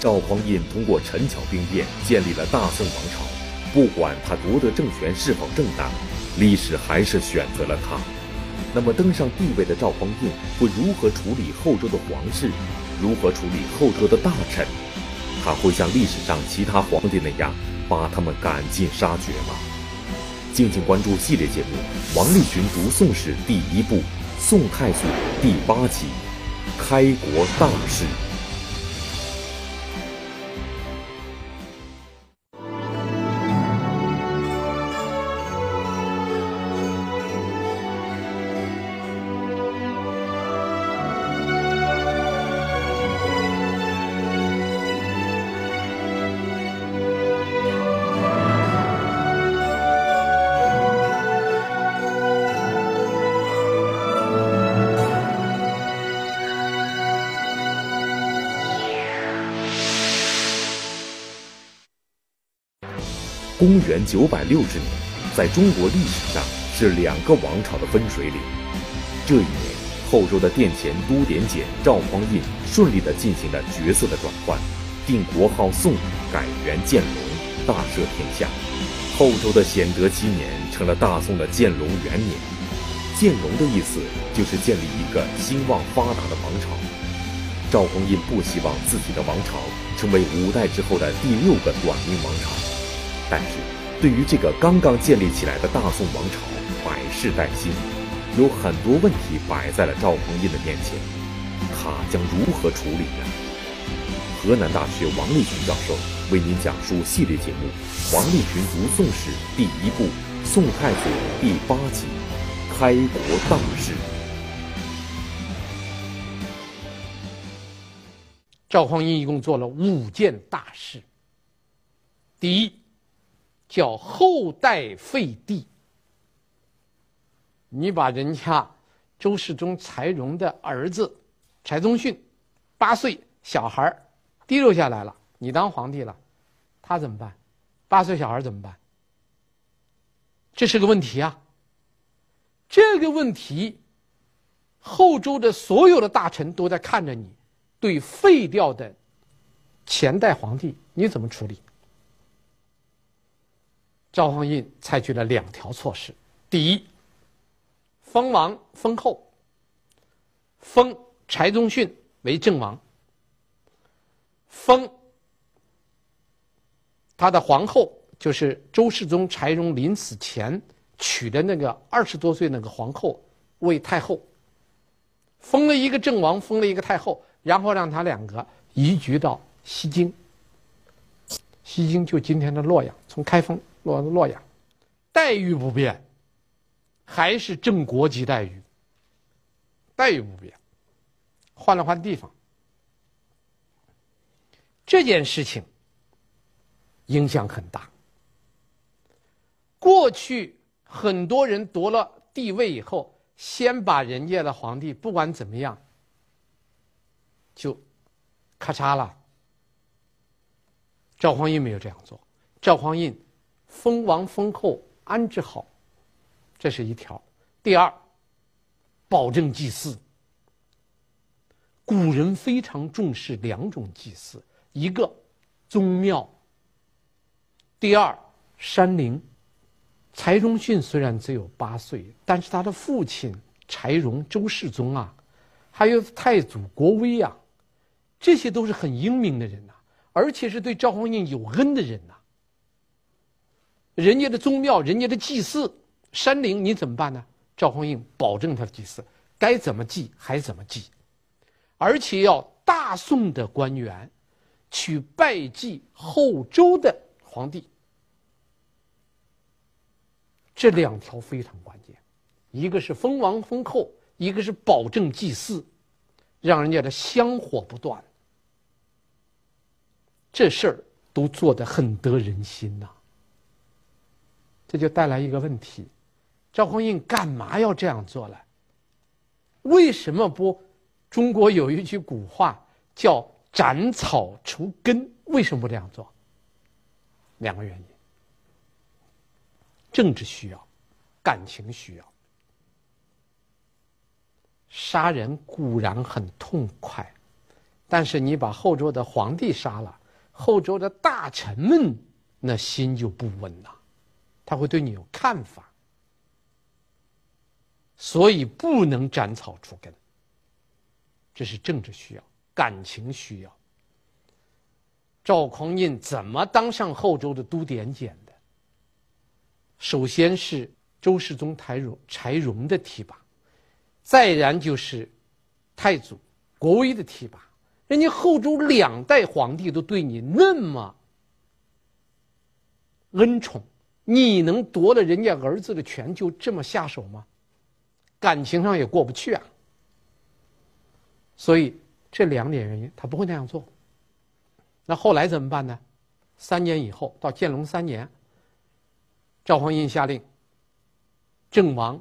赵匡胤通过陈桥兵变建立了大宋王朝，不管他夺得政权是否正当，历史还是选择了他。那么登上帝位的赵匡胤会如何处理后周的皇室？如何处理后周的大臣？他会像历史上其他皇帝那样把他们赶尽杀绝吗？敬请关注系列节目《王立群读宋史》第一部《宋太祖》第八集《开国大事》。元九百六十年，在中国历史上是两个王朝的分水岭。这一年，后周的殿前都点检赵匡胤顺利地进行了角色的转换，定国号宋，改元建隆，大赦天下。后周的显德七年成了大宋的建隆元年。建隆的意思就是建立一个兴旺发达的王朝。赵匡胤不希望自己的王朝成为五代之后的第六个短命王朝。但是，对于这个刚刚建立起来的大宋王朝，百事待兴，有很多问题摆在了赵匡胤的面前，他将如何处理呢？河南大学王立群教授为您讲述系列节目《王立群读宋史》第一部《宋太祖》第八集《开国大事》。赵匡胤一共做了五件大事。第一。叫后代废帝。你把人家周世宗柴荣的儿子柴宗训，八岁小孩儿提溜下来了，你当皇帝了，他怎么办？八岁小孩怎么办？这是个问题啊。这个问题，后周的所有的大臣都在看着你，对废掉的前代皇帝你怎么处理？赵匡胤采取了两条措施：第一，封王封后，封柴宗训为正王，封他的皇后，就是周世宗柴荣临死前娶的那个二十多岁那个皇后为太后，封了一个正王，封了一个太后，然后让他两个移居到西京。西京就今天的洛阳，从开封。洛洛阳，待遇不变，还是正国级待遇。待遇不变，换了换地方。这件事情影响很大。过去很多人夺了帝位以后，先把人家的皇帝不管怎么样，就咔嚓了。赵匡胤没有这样做，赵匡胤。封王封后安置好，这是一条。第二，保证祭祀。古人非常重视两种祭祀，一个宗庙，第二山陵。柴荣训虽然只有八岁，但是他的父亲柴荣周世宗啊，还有太祖国威啊，这些都是很英明的人呐、而且是对赵匡胤有恩的人呐、人家的宗庙，人家的祭祀，山陵，你怎么办呢？赵匡胤保证他的祭祀，该怎么祭还怎么祭，而且要大宋的官员去拜祭后周的皇帝。这两条非常关键，一个是封王封后，一个是保证祭祀，让人家的香火不断。这事儿都做得很得人心呐、这就带来一个问题：赵匡胤干嘛要这样做呢？为什么不？中国有一句古话叫“斩草除根”，为什么不这样做？两个原因：政治需要，感情需要。杀人固然很痛快，但是你把后周的皇帝杀了，后周的大臣们那心就不稳了，他会对你有看法。所以不能斩草除根，这是政治需要、感情需要。赵匡胤怎么当上后周的都点检的？首先是周世宗柴荣柴荣的提拔，再然就是太祖国威的提拔。人家后周两代皇帝都对你那么恩宠，你能夺了人家儿子的权就这么下手吗？感情上也过不去啊，所以这两点原因，他不会那样做。那后来怎么办呢？三年以后，到建隆三年，赵匡胤下令，郑王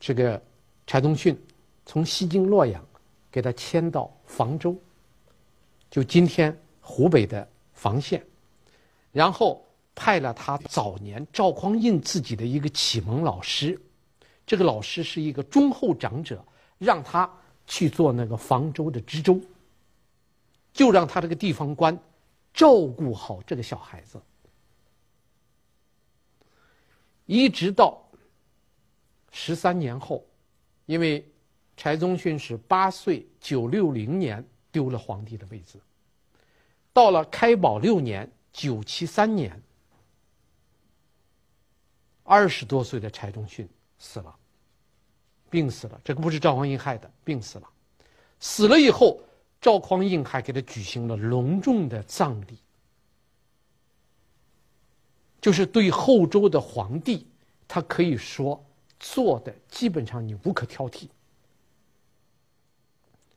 这个柴宗训从西京洛阳给他迁到房州，就今天湖北的房县，然后派了他早年赵匡胤自己的一个启蒙老师。这个老师是一个忠厚长者，让他去做那个房州的知州，就让他这个地方官照顾好这个小孩子，一直到十三年后，因为柴宗训是八岁九六零年丢了皇帝的位置，到了开宝六年九七三年，二十多岁的柴宗训。死了，病死了。这个不是赵匡胤害的，病死了。死了以后，赵匡胤还给他举行了隆重的葬礼，就是对后周的皇帝，他可以说做的基本上你无可挑剔。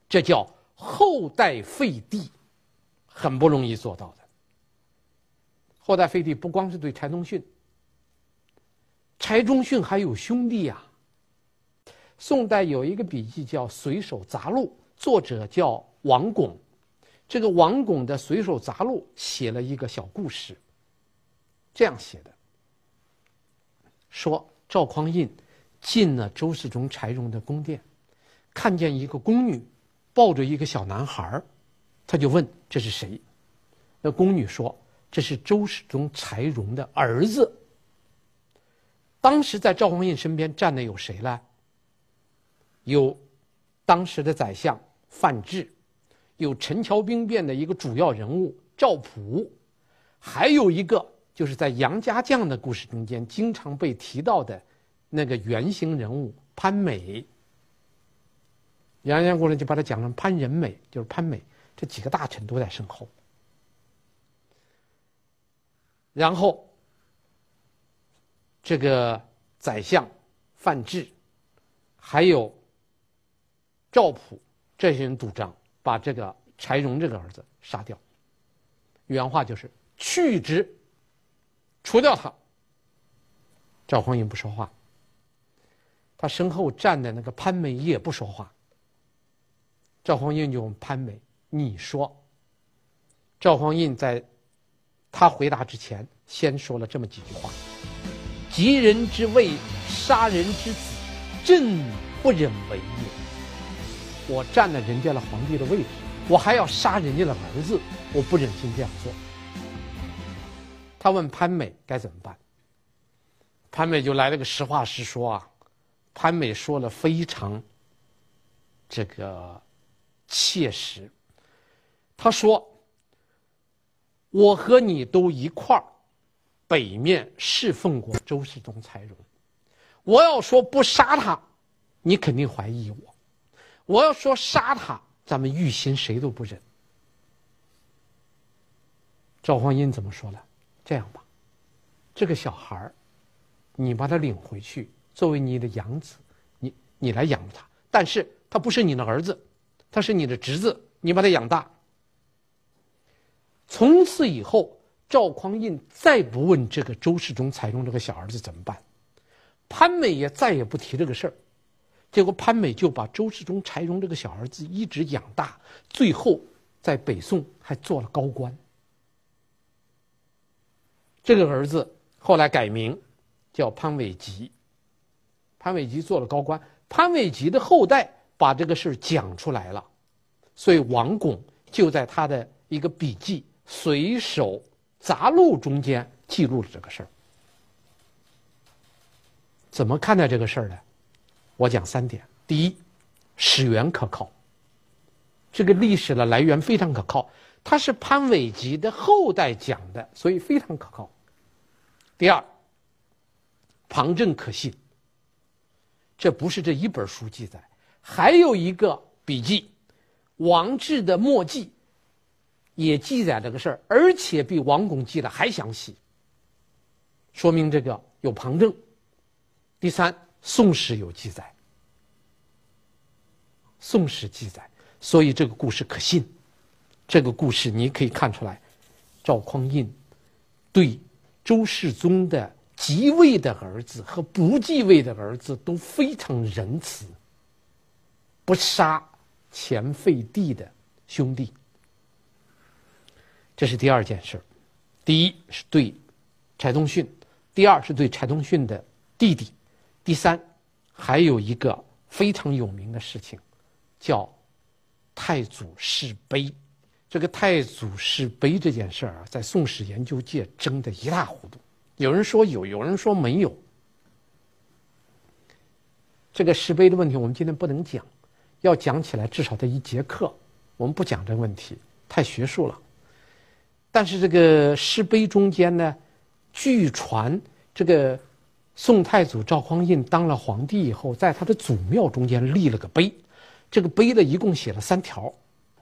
这叫后代废帝，很不容易做到的。后代废帝不光是对柴宗训。柴宗训还有兄弟呀、啊。宋代有一个笔记叫《随手杂录》，作者叫王巩。这个王巩的《随手杂录》写了一个小故事，这样写的：说赵匡胤进了周世宗柴荣的宫殿，看见一个宫女抱着一个小男孩，他就问这是谁？那宫女说这是周世宗柴荣的儿子。当时在赵匡胤身边站的有谁呢？有当时的宰相范质，有陈桥兵变的一个主要人物赵普，还有一个就是在杨家将的故事中间经常被提到的那个原型人物潘美。杨家将故事就把他讲成潘仁美，就是潘美，这几个大臣都在身后，然后。这个宰相范质，还有赵普这些人主张把这个柴荣这个儿子杀掉。原话就是去之，除掉他。赵匡胤不说话，他身后站的那个潘美也不说话。赵匡胤就问潘美：“你说。”赵匡胤在他回答之前，先说了这么几句话。敌人之谓，杀人之子，朕不忍为也。我占了人家的皇帝的位置，我还要杀人家的儿子，我不忍心这样做。他问潘美该怎么办？潘美就来了个实话实说啊。潘美说了非常这个切实。他说：“我和你都一块儿。”北面侍奉过周世宗柴荣，我要说不杀他，你肯定怀疑我；我要说杀他，咱们玉心谁都不忍。赵匡胤怎么说呢？这样吧，这个小孩儿你把他领回去作为你的养子，你你来养着他，但是他不是你的儿子，他是你的侄子，你把他养大。从此以后。赵匡胤再不问这个周世宗柴荣这个小儿子怎么办，潘美也再也不提这个事儿，结果潘美就把周世宗柴荣这个小儿子一直养大，最后在北宋还做了高官。这个儿子后来改名叫潘伟吉，潘伟吉做了高官，潘伟吉的后代把这个事讲出来了，所以王巩就在他的一个笔记《随手杂录》中间记录了这个事儿。怎么看待这个事儿呢？我讲三点：第一，史源可靠，这个历史的来源非常可靠，它是潘伟吉的后代讲的，所以非常可靠。第二，旁证可信，这不是这一本书记载，还有一个笔记，王志的墨迹也记载这个事儿，而且比王巩记的还详细，说明这个有旁证。第三，《宋史》有记载，《宋史》记载，所以这个故事可信。这个故事你可以看出来，赵匡胤对周世宗的继位的儿子和不继位的儿子都非常仁慈，不杀前废帝的兄弟。这是第二件事。第一是对柴宗训，第二是对柴宗训的弟弟。第三，还有一个非常有名的事情，叫太祖释碑。这个太祖释碑这件事儿啊，在宋史研究界争得一塌糊涂。有人说有，有人说没有。这个石碑的问题，我们今天不能讲，要讲起来至少得一节课。我们不讲这个问题，太学术了。但是这个石碑中间呢，据传这个。宋太祖赵匡胤当了皇帝以后，在他的祖庙中间立了个碑，这个碑呢一共写了三条，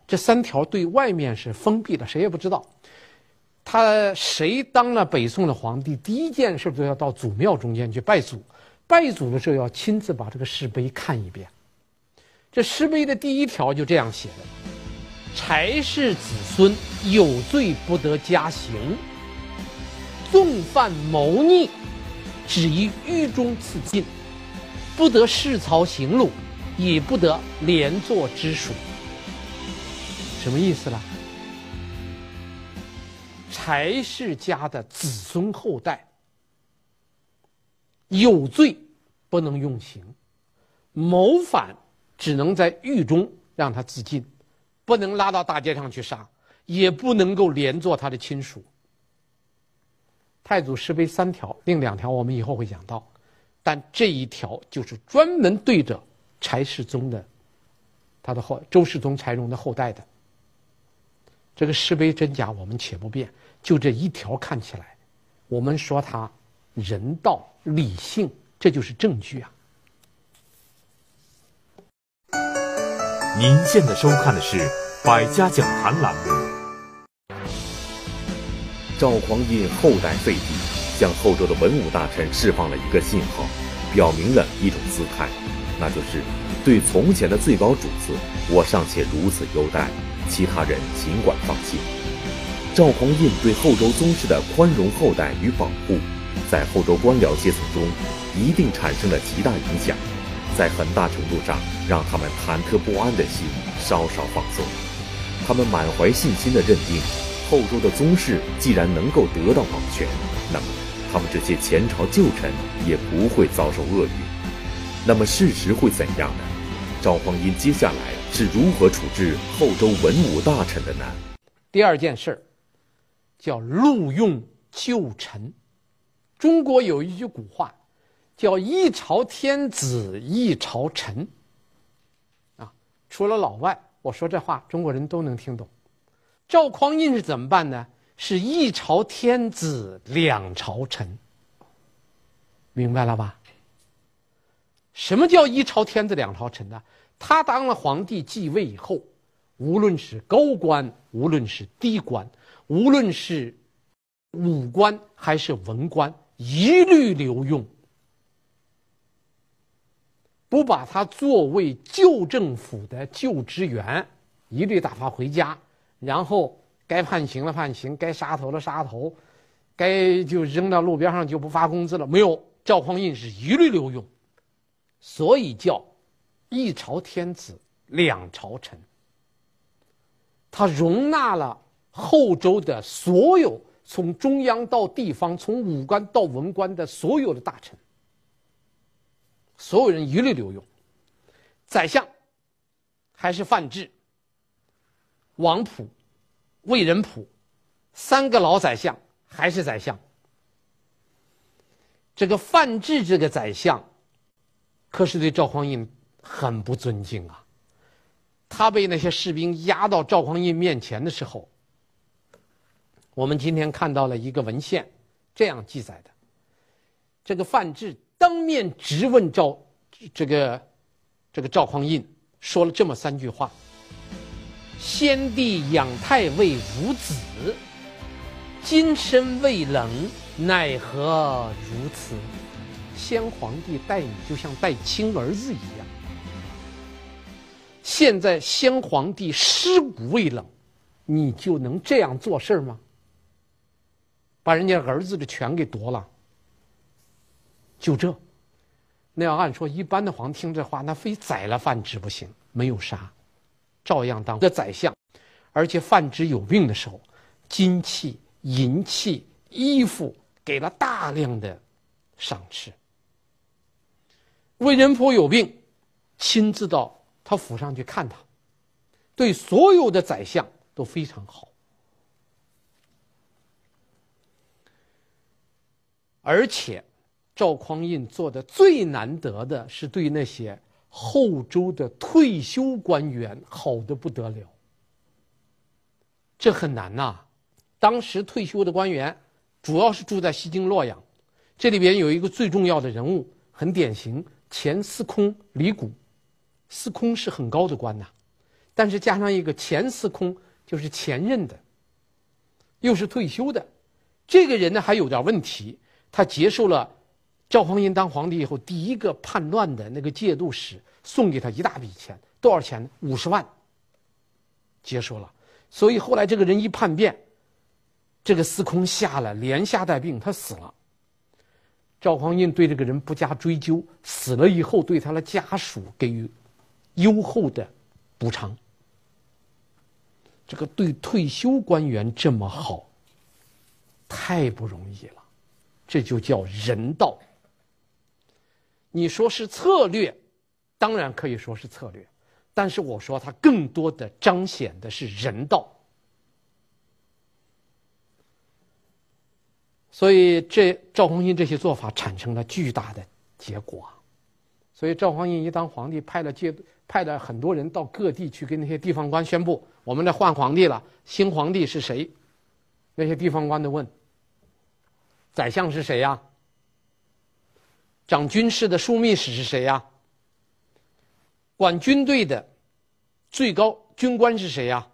这三条对外面是封闭的，谁也不知道。他谁当了北宋的皇帝，第一件事就要到祖庙中间去拜祖，拜祖的时候要亲自把这个石碑看一遍。这石碑的第一条就这样写的：柴氏子孙有罪不得加刑，纵犯谋逆。只于狱中自尽，不得谥曹行路，也不得连坐之属。什么意思呢？柴氏家的子孙后代有罪，不能用刑；谋反只能在狱中让他自尽，不能拉到大街上去杀，也不能够连坐他的亲属。太祖石碑三条，另两条我们以后会讲到，但这一条就是专门对着柴世宗的，他的后周世宗柴荣的后代的。这个石碑真假我们且不辩，就这一条看起来，我们说他人道理性，这就是证据啊。您现在收看的是《百家讲坛》栏目。赵匡胤后代废帝，向后周的文武大臣释放了一个信号，表明了一种姿态，那就是对从前的最高主子，我尚且如此优待，其他人尽管放心。赵匡胤对后周宗室的宽容厚待与保护，在后周官僚阶层中一定产生了极大影响，在很大程度上让他们忐忑不安的心稍稍放松，他们满怀信心地认定。后周的宗室既然能够得到保全，那么他们这些前朝旧臣也不会遭受厄运。那么事实会怎样呢？赵匡胤接下来是如何处置后周文武大臣的呢？第二件事叫录用旧臣。中国有一句古话，叫“一朝天子一朝臣”。啊，除了老外，我说这话中国人都能听懂。赵匡胤是怎么办呢？是一朝天子两朝臣，明白了吧？什么叫一朝天子两朝臣呢？他当了皇帝继位以后，无论是高官，无论是低官，无论是武官还是文官，一律留用，不把他作为旧政府的旧职员，一律打发回家。然后该判刑了判刑，该杀头了杀头，该就扔到路边上就不发工资了。没有，赵匡胤是一律留用，所以叫一朝天子两朝臣。他容纳了后周的所有，从中央到地方，从武官到文官的所有的大臣，所有人一律留用。宰相还是范质。王溥、魏仁溥三个老宰相还是宰相。这个范质这个宰相，可是对赵匡胤很不尊敬啊。他被那些士兵押到赵匡胤面前的时候，我们今天看到了一个文献，这样记载的：这个范质当面质问赵这个这个赵匡胤，说了这么三句话：“先帝养太尉无子，今身未冷。”奈何如此？先皇帝待你就像待亲儿子一样。现在先皇帝尸骨未冷，你就能这样做事吗？把人家儿子的权给夺了。就这，那要按说一般的皇听这话，那非宰了范质不行。没有杀，照样当个宰相。而且范质有病的时候，金器、银器、衣服。给了大量的赏赐。魏仁溥有病，亲自到他府上去看他，对所有的宰相都非常好。而且，赵匡胤做的最难得的是对那些后周的退休官员好的不得了。这很难呐、当时退休的官员。主要是住在西京洛阳，这里边有一个最重要的人物，很典型，前司空李谷。司空是很高的官呐，但是加上一个前司空，就是前任的，又是退休的，这个人呢还有点问题。他接受了赵匡胤当皇帝以后第一个叛乱的那个节度使送给他一大笔钱，多少钱呢？五十万。结束了，所以后来这个人一叛变。这个司空下了，连下带病，他死了。赵匡胤对这个人不加追究，死了以后对他的家属给予优厚的补偿。这个对退休官员这么好，太不容易了，这就叫人道。你说是策略，当然可以说是策略，但是我说它更多的彰显的是人道。所以，这赵匡胤这些做法产生了巨大的结果。所以，赵匡胤一当皇帝，派了接派了很多人到各地去跟那些地方官宣布：“我们得换皇帝了，新皇帝是谁？”那些地方官都问：“宰相是谁呀？掌军事的枢密使是谁呀？管军队的最高军官是谁呀？”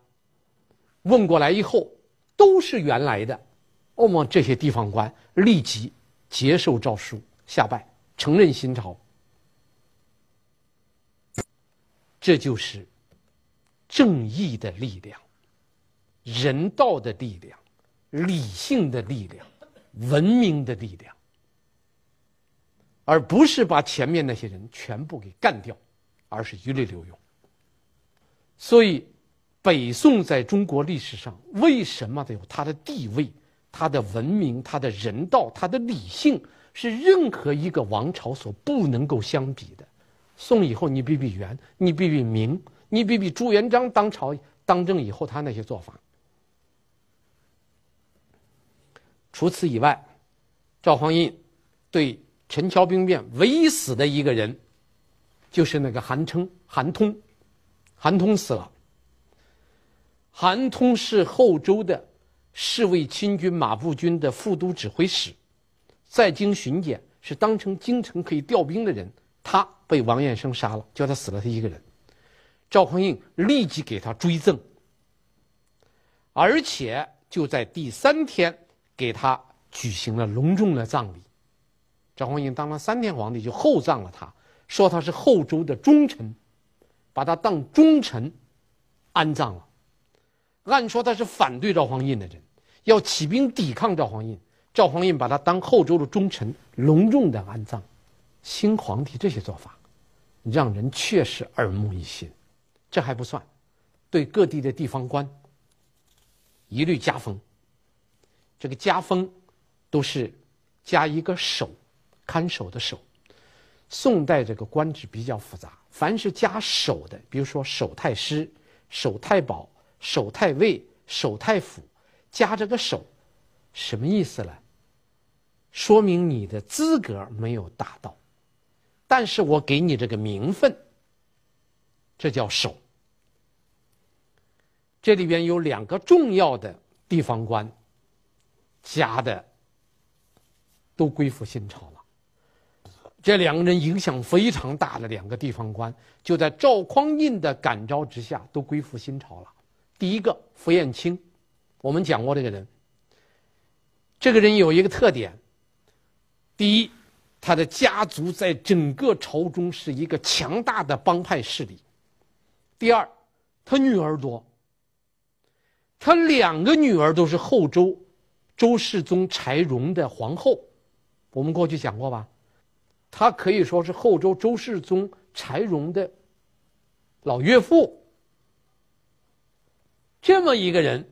问过来以后，都是原来的。那么这些地方官立即接受诏书，下拜，承认新朝。这就是正义的力量、人道的力量、理性的力量、文明的力量，而不是把前面那些人全部给干掉，而是一律留用。所以，北宋在中国历史上为什么得有它的地位？他的文明、他的人道、他的理性，是任何一个王朝所不能够相比的。宋以后，你比比元，你比比明，你比比朱元璋当朝当政以后他那些做法。除此以外，赵匡胤对陈桥兵变唯一死的一个人，就是那个韩称、韩通。韩通死了。韩通是后周的。侍卫亲军马步军的副都指挥使，在京巡检，是当成京城可以调兵的人。他被王彦生杀了，叫他死了他一个人。赵匡胤立即给他追赠，而且就在第三天给他举行了隆重的葬礼。赵匡胤当了三天皇帝，就厚葬了他，说他是后周的忠臣，把他当忠臣安葬了。按说他是反对赵匡胤的人，要起兵抵抗赵匡胤。赵匡胤把他当后周的忠臣，隆重的安葬。新皇帝这些做法，让人确实耳目一新。这还不算，对各地的地方官一律加封。这个加封都是加一个守，看守的守。宋代这个官职比较复杂，凡是加守的，比如说守太师、守太保。守太尉、守太府，加这个守，什么意思呢？说明你的资格没有达到，但是我给你这个名分，这叫守。这里边有两个重要的地方官，加的都归附新朝了。这两个人影响非常大的两个地方官，就在赵匡胤的感召之下，都归附新朝了。第一个符彦卿，我们讲过这个人。这个人有一个特点。第一，他的家族在整个朝中是一个强大的帮派势力。第二，他女儿多。他两个女儿都是后周周世宗柴荣的皇后，我们过去讲过吧？他可以说是后周周世宗柴荣的老岳父。这么一个人，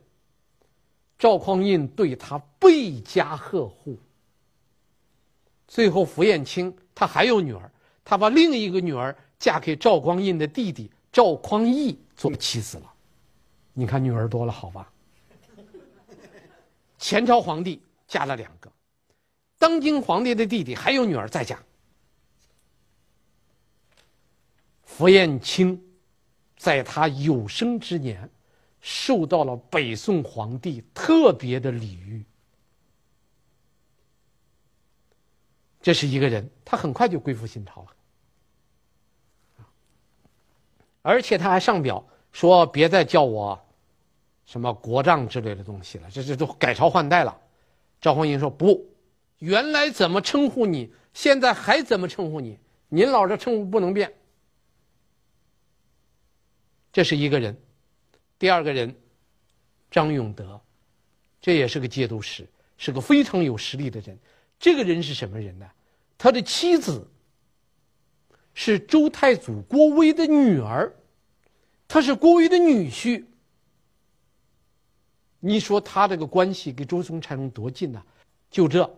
赵匡胤对他倍加呵护。最后，符彦卿他还有女儿，他把另一个女儿嫁给赵匡胤的弟弟赵匡义做妻子了。你看女儿多了，好吧？前朝皇帝嫁了两个，当今皇帝的弟弟还有女儿在嫁。傅彦卿在他有生之年，受到了北宋皇帝特别的礼遇。这是一个人，他很快就归附新朝了，而且他还上表说：“别再叫我什么国丈之类的东西了，这这都改朝换代了。”赵匡胤说：“不，原来怎么称呼你，现在还怎么称呼你？您老这称呼不能变。”这是一个人，第二个人张永德，这也是个节度使，是个非常有实力的人。这个人是什么人呢？他的妻子是周太祖郭威的女儿，他是郭威的女婿。你说他这个关系跟周宗柴荣多近呢？就这，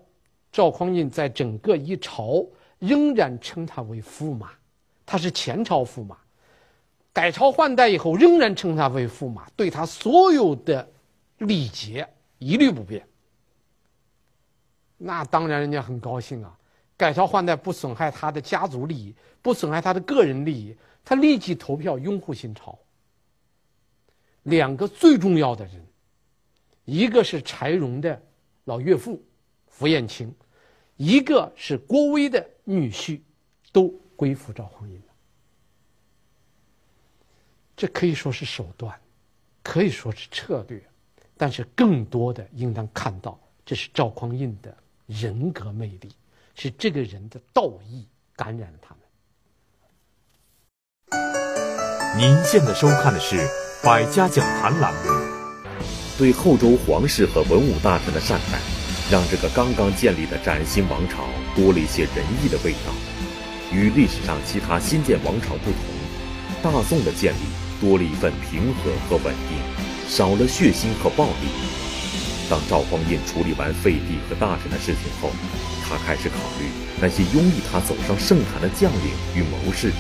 赵匡胤在整个一朝仍然称他为驸马，他是前朝驸马，改朝换代以后仍然称他为驸马，对他所有的礼节一律不变。那当然，人家很高兴啊！改朝换代不损害他的家族利益，不损害他的个人利益，他立即投票拥护新朝。两个最重要的人，一个是柴荣的老岳父符彦卿，一个是郭威的女婿，都归附赵匡胤了。这可以说是手段，可以说是策略，但是更多的应当看到，这是赵匡胤的。人格魅力是这个人的道义感染了他们。您现在收看的是《百家讲坛》栏目。对后周皇室和文武大臣的善待，让这个刚刚建立的崭新王朝多了一些仁义的味道。与历史上其他新建王朝不同，大宋的建立多了一份平和和稳定，少了血腥和暴力。当赵匡胤处理完废帝和大臣的事情后，他开始考虑那些拥立他走上圣坛的将领与谋士。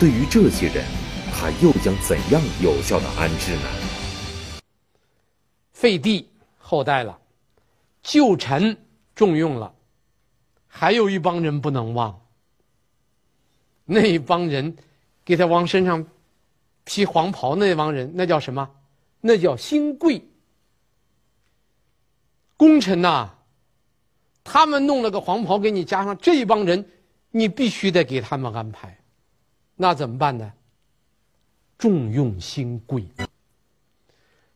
对于这些人，他又将怎样有效的安置呢？废帝后代了，旧臣重用了，还有一帮人不能忘。那一帮人，给他往身上披黄袍那帮人，那叫什么？那叫新贵。功臣呐，他们弄了个黄袍给你加上这帮人，你必须得给他们安排，那怎么办呢？重用新贵，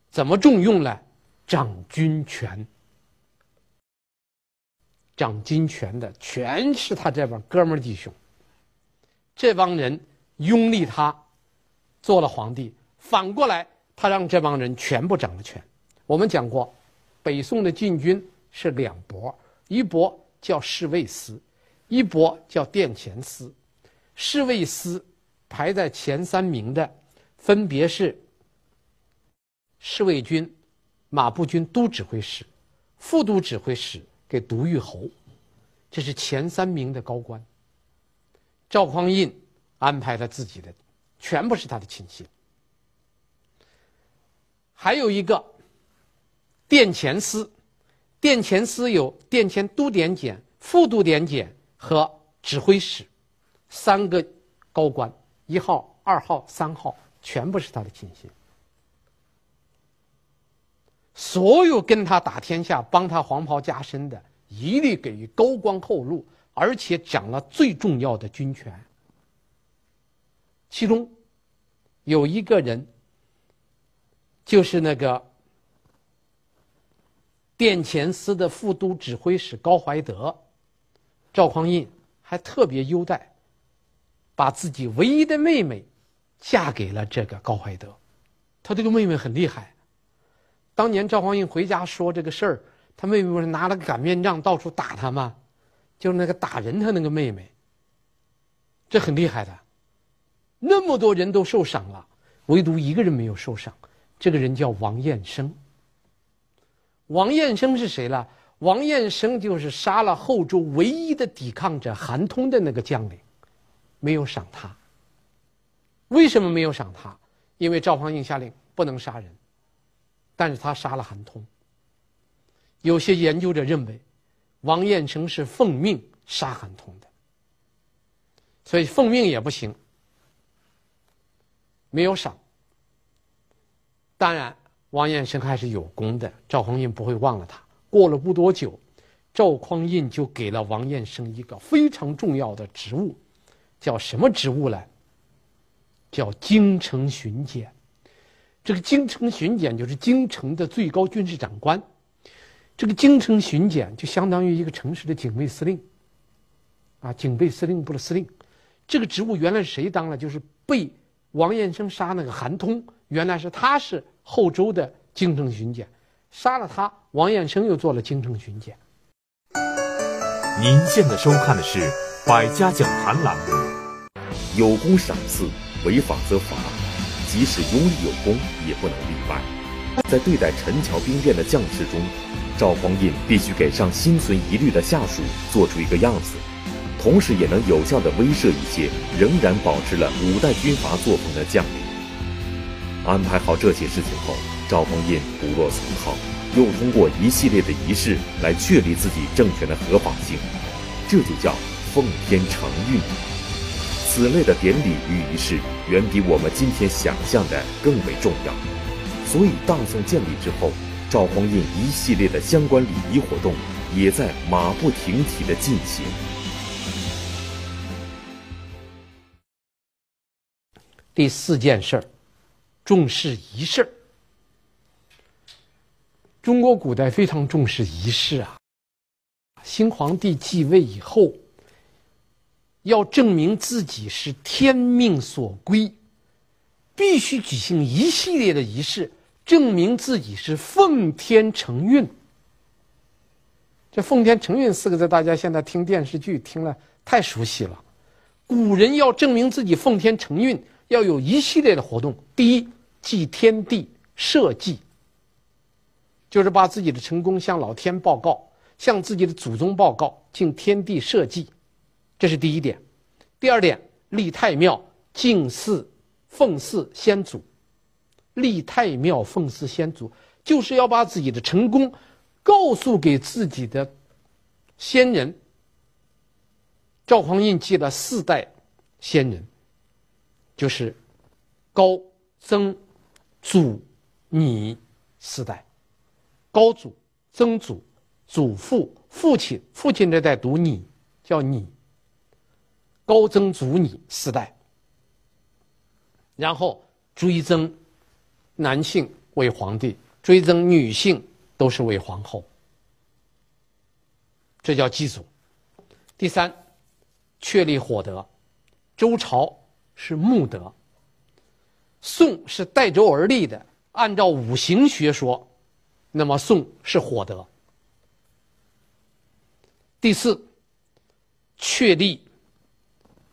怎么重用呢？掌军权，掌军权的全是他这帮哥们弟兄，这帮人拥立他做了皇帝，反过来他让这帮人全部掌了权。我们讲过。北宋的禁军是两拨，一拨叫侍卫司，一拨叫殿前司。侍卫司排在前三名的，分别是侍卫军、马步军都指挥使、副都指挥使给独御侯，这是前三名的高官。赵匡胤安排了自己的，，，，，，，，，，，，，，，，，，，，，，，，，，，，，，，，，，，，，，，，，，，，，，，，，，，，，，，，，，，，，，，，，，，，，，，，，，，，，，，，，，，，，，，，，，，，，，，，，，，，，，，，，，，，，，，，，，，，，，，，，，，，，，，，，，，，，，，，，，，，，，，，，，，，，，，，，，，，，，，，，，，，，，，，，，，，，，，，，，，，，，，，，，，，，，，，，，，，，，，，，，，，，，，，，，，，，，，，，，，，，，，，，，，，，，，，，，，，，，，，，，，，，，，，，，，，，，，，，，，，，，，，，，，，，，，，，，，，，，，，，，，，，，，，，，，，，,全部是他的亲信还有一个殿前司，殿前司有殿前都点检、副都点检和指挥使三个高官，一号、二号、三号全部是他的亲信。所有跟他打天下、帮他黄袍加身的，一律给予高官厚禄，而且掌了最重要的军权。其中有一个人，就是那个殿前司的副都指挥使高怀德，赵匡胤还特别优待，把自己唯一的妹妹嫁给了这个高怀德。他这个妹妹很厉害。当年赵匡胤回家说这个事儿，他妹妹不是拿了个擀面杖到处打他吗？就是那个打人他那个妹妹，这很厉害的。那么多人都受赏了，唯独一个人没有受赏，这个人叫王彦生。王彦生是谁了？王彦生就是杀了后周唯一的抵抗者韩通的那个将领，没有赏他。为什么没有赏他？因为赵匡胤下令不能杀人。但是他杀了韩通。有些研究者认为，王彦生是奉命杀韩通的，所以奉命也不行，没有赏。当然，王彦生还是有功的，赵匡胤不会忘了他。过了不多久，赵匡胤就给了王彦生一个非常重要的职务，叫什么职务呢？叫京城巡检。这个京城巡检就是京城的最高军事长官，这个京城巡检就相当于一个城市的警卫司令，啊，警备司令部的司令。这个职务原来谁当了？就是被王彦生杀那个韩通，原来是他是后周的京城巡检，杀了他，王彦生又做了京城巡检。您现在收看的是《百家讲坛》栏目，有功赏赐，违法则罚。即使有理有功，也不能例外。在对待陈桥兵变的将士中，赵匡胤必须给上心存疑虑的下属做出一个样子，同时也能有效地威慑一些仍然保持了五代军阀作风的将领。安排好这些事情后，赵匡胤不落俗套，又通过一系列的仪式来确立自己政权的合法性，这就叫奉天承运。此类的典礼与仪式，远比我们今天想象的更为重要。所以，大宋建立之后，赵匡胤一系列的相关礼仪活动也在马不停蹄地进行。第四件事儿，重视仪式。中国古代非常重视仪式啊。新皇帝继位以后。要证明自己是天命所归，必须举行一系列的仪式，证明自己是奉天承运。这“奉天承运”四个字，大家现在听电视剧听了太熟悉了。古人要证明自己奉天承运，要有一系列的活动。第一，祭天地社稷，就是把自己的成功向老天报告，向自己的祖宗报告，敬天地社稷。这是第一点，第二点，立太庙、敬祀、奉祀先祖。立太庙、奉祀先祖，就是要把自己的成功告诉给自己的先人。赵匡胤祭了四代先人，就是高、曾、祖、拟四代。高祖、曾祖、祖父、父亲，父亲这代读拟，叫拟。高曾祖拟四代，然后追赠男性为皇帝，追赠女性都是为皇后，这叫祭祖。第三，确立火德，周朝是木德，宋是带周而立的，按照五行学说，那么宋是火德。第四，确立。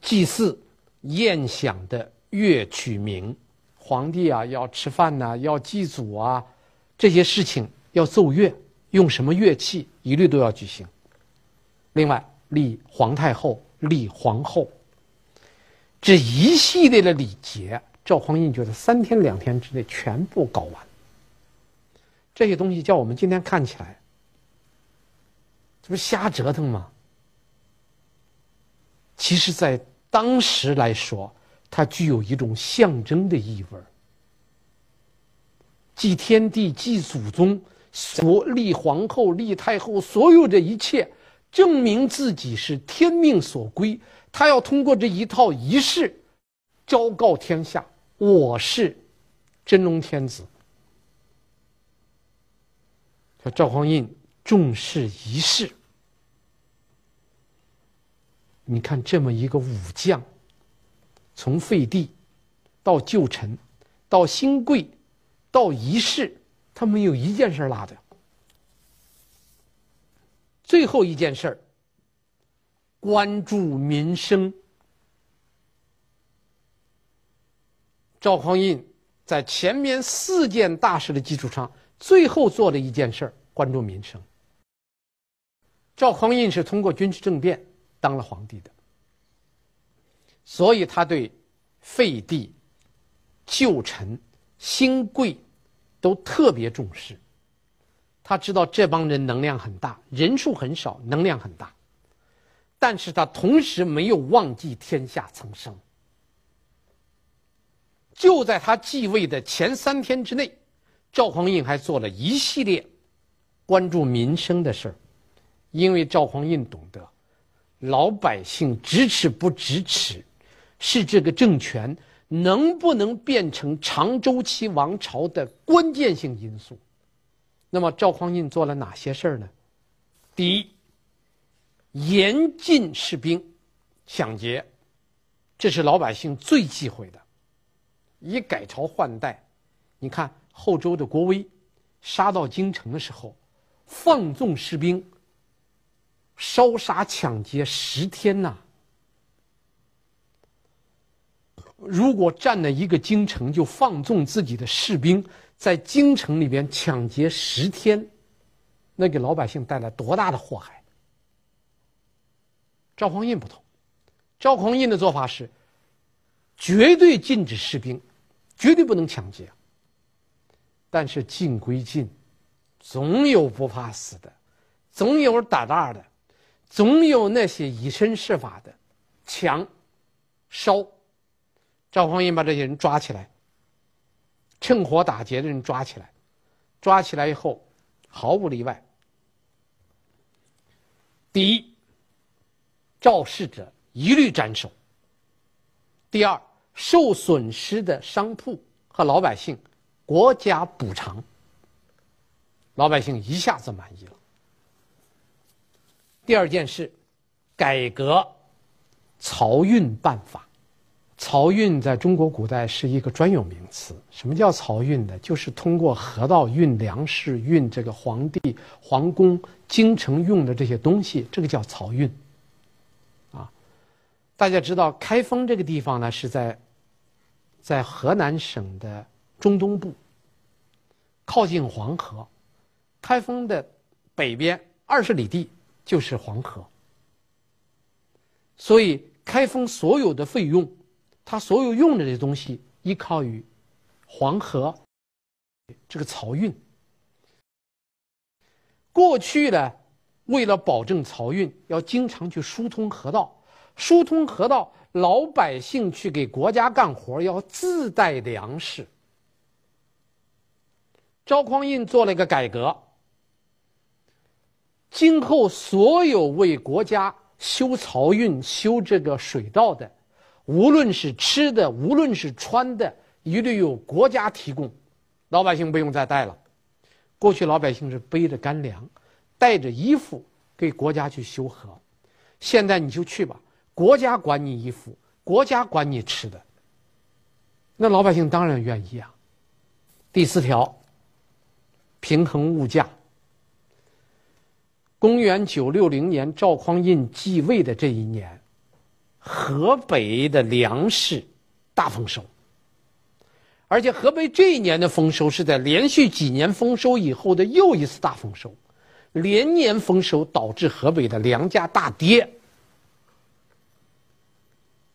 祭祀宴享的乐曲名，皇帝啊要吃饭呐、要祭祖啊，这些事情要奏乐，用什么乐器一律都要举行。另外立皇太后、立皇后，这一系列的礼节，赵匡胤觉得三天两天之内全部搞完，这些东西叫我们今天看起来，这不是瞎折腾吗？其实，在当时来。说，它具有一种象征的意味儿，祭天地、祭祖宗、所立皇后、立太后，所有这一切，证明自己是天命所归。他要通过这一套仪式，昭告天下：我是真龙天子。说赵匡胤重视仪式，你看这么一个武将，从废帝到旧臣，到新贵，到仪式，他没有一件事落的。最后一件事儿，关注民生。赵匡胤在前面四件大事的基础上。最后做了一件事儿，关注民生。赵匡胤是通过军事政变当了皇帝的，所以他对废帝、旧臣、新贵都特别重视。他知道这帮人能量很大，人数很少，能量很大，但是他同时没有忘记天下苍生。就在他继位的前三天之内。赵匡胤还做了一系列关注民生的事儿，因为赵匡胤懂得，老百姓支持不支持，是这个政权能不能变成长周期王朝的关键性因素。那么赵匡胤做了哪些事儿呢？第一，严禁士兵抢劫，这是老百姓最忌讳的。以改朝换代，你看。后周的郭威杀到京城的时候，放纵士兵烧杀抢劫十天呐！如果占了一个京城，就放纵自己的士兵在京城里边抢劫十天，那给老百姓带来多大的祸害？赵匡胤不同，赵匡胤的做法是绝对禁止士兵，绝对不能抢劫。但是禁归禁，总有不怕死的，总有胆大的，总有那些以身试法的，抢、烧。赵匡胤把这些人抓起来，趁火打劫的人抓起来，抓起来以后，毫无例外。第一，肇事者一律斩首。第二，受损失的商铺和老百姓。国家补偿，老百姓一下子满意了。第二件事，改革漕运办法。漕运在中国古代是一个专有名词。什么叫漕运呢？就是通过河道运粮食、运这个皇帝、皇宫、京城用的这些东西，这个叫漕运。大家知道开封这个地方呢，是在在河南省的。中东部，靠近黄河，开封的北边二十里地就是黄河，所以开封所有的费用，它所有用的这些东西依靠于黄河这个漕运。过去呢，为了保证漕运，要经常去疏通河道，疏通河道，老百姓去给国家干活要自带粮食。赵匡胤做了一个改革，今后所有为国家修漕运、修这个水道的，无论是吃的，无论是穿的，一律由国家提供，老百姓不用再带了。过去老百姓是背着干粮，带着衣服给国家去修河，现在你就去吧，国家管你衣服，国家管你吃的，那老百姓当然愿意啊。第四条。平衡物价。公元九六零年，赵匡胤继位的这一年，河北的粮食大丰收，而且河北这一年的丰收是在连续几年丰收以后的又一次大丰收，连年丰收导致河北的粮价大跌，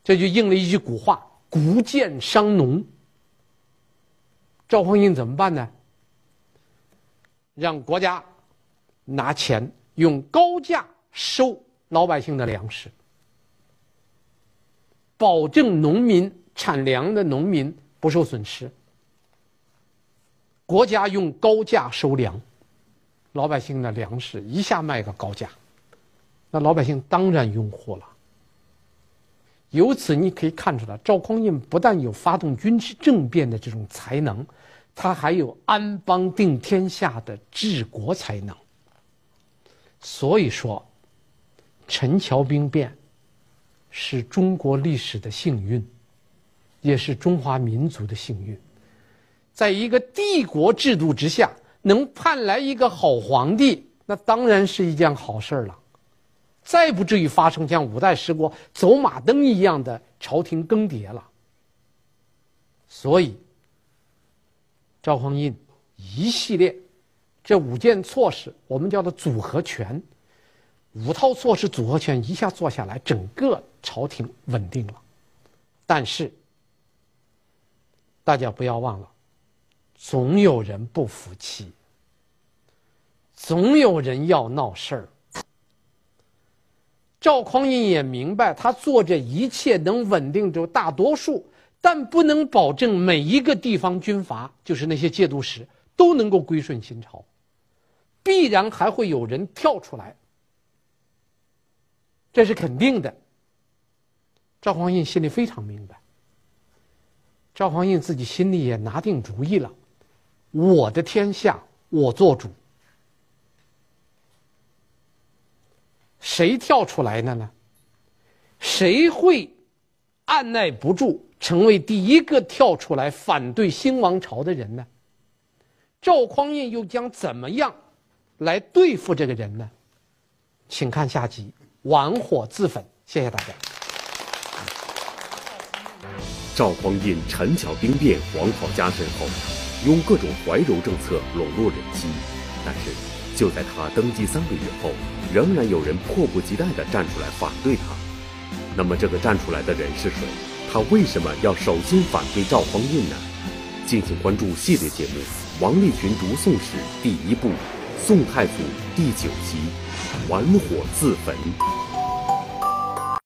这就应了一句古话：“谷贱伤农。”赵匡胤怎么办呢？让国家拿钱用高价收老百姓的粮食，保证农民产粮的农民不受损失。国家用高价收粮，老百姓的粮食一下卖个高价，那老百姓当然拥护了。由此你可以看出来，赵匡胤不但有发动军事政变的这种才能，他还有安邦定天下的治国才能。所以说，陈桥兵变是中国历史的幸运，也是中华民族的幸运。在一个帝国制度之下，能盼来一个好皇帝，那当然是一件好事了。再不至于发生像五代十国走马灯一样的朝廷更迭了。所以，赵匡胤一系列这五件措施，我们叫做组合拳，五套措施组合拳一下做下来，整个朝廷稳定了。但是，大家不要忘了，总有人不服气，总有人要闹事儿。赵匡胤也明白，他做这一切能稳定住大多数，但不能保证每一个地方军阀，就是那些节度使都能够归顺新朝，必然还会有人跳出来，这是肯定的。赵匡胤心里非常明白，赵匡胤自己心里也拿定主意了，我的天下我做主。谁跳出来的呢？谁会按捺不住，成为第一个跳出来反对新王朝的人呢？赵匡胤又将怎么样来对付这个人呢？请看下集《玩火自焚》。谢谢大家。赵匡胤陈桥兵变，黄袍加身后，用各种怀柔政策笼络人心，但是。就在他登基三个月后，仍然有人迫不及待地站出来反对他。那么，这个站出来的人是谁？他为什么要首先反对赵匡胤呢？敬请关注系列节目《王立群读宋史》第一部《宋太祖》第九集《玩火自焚》。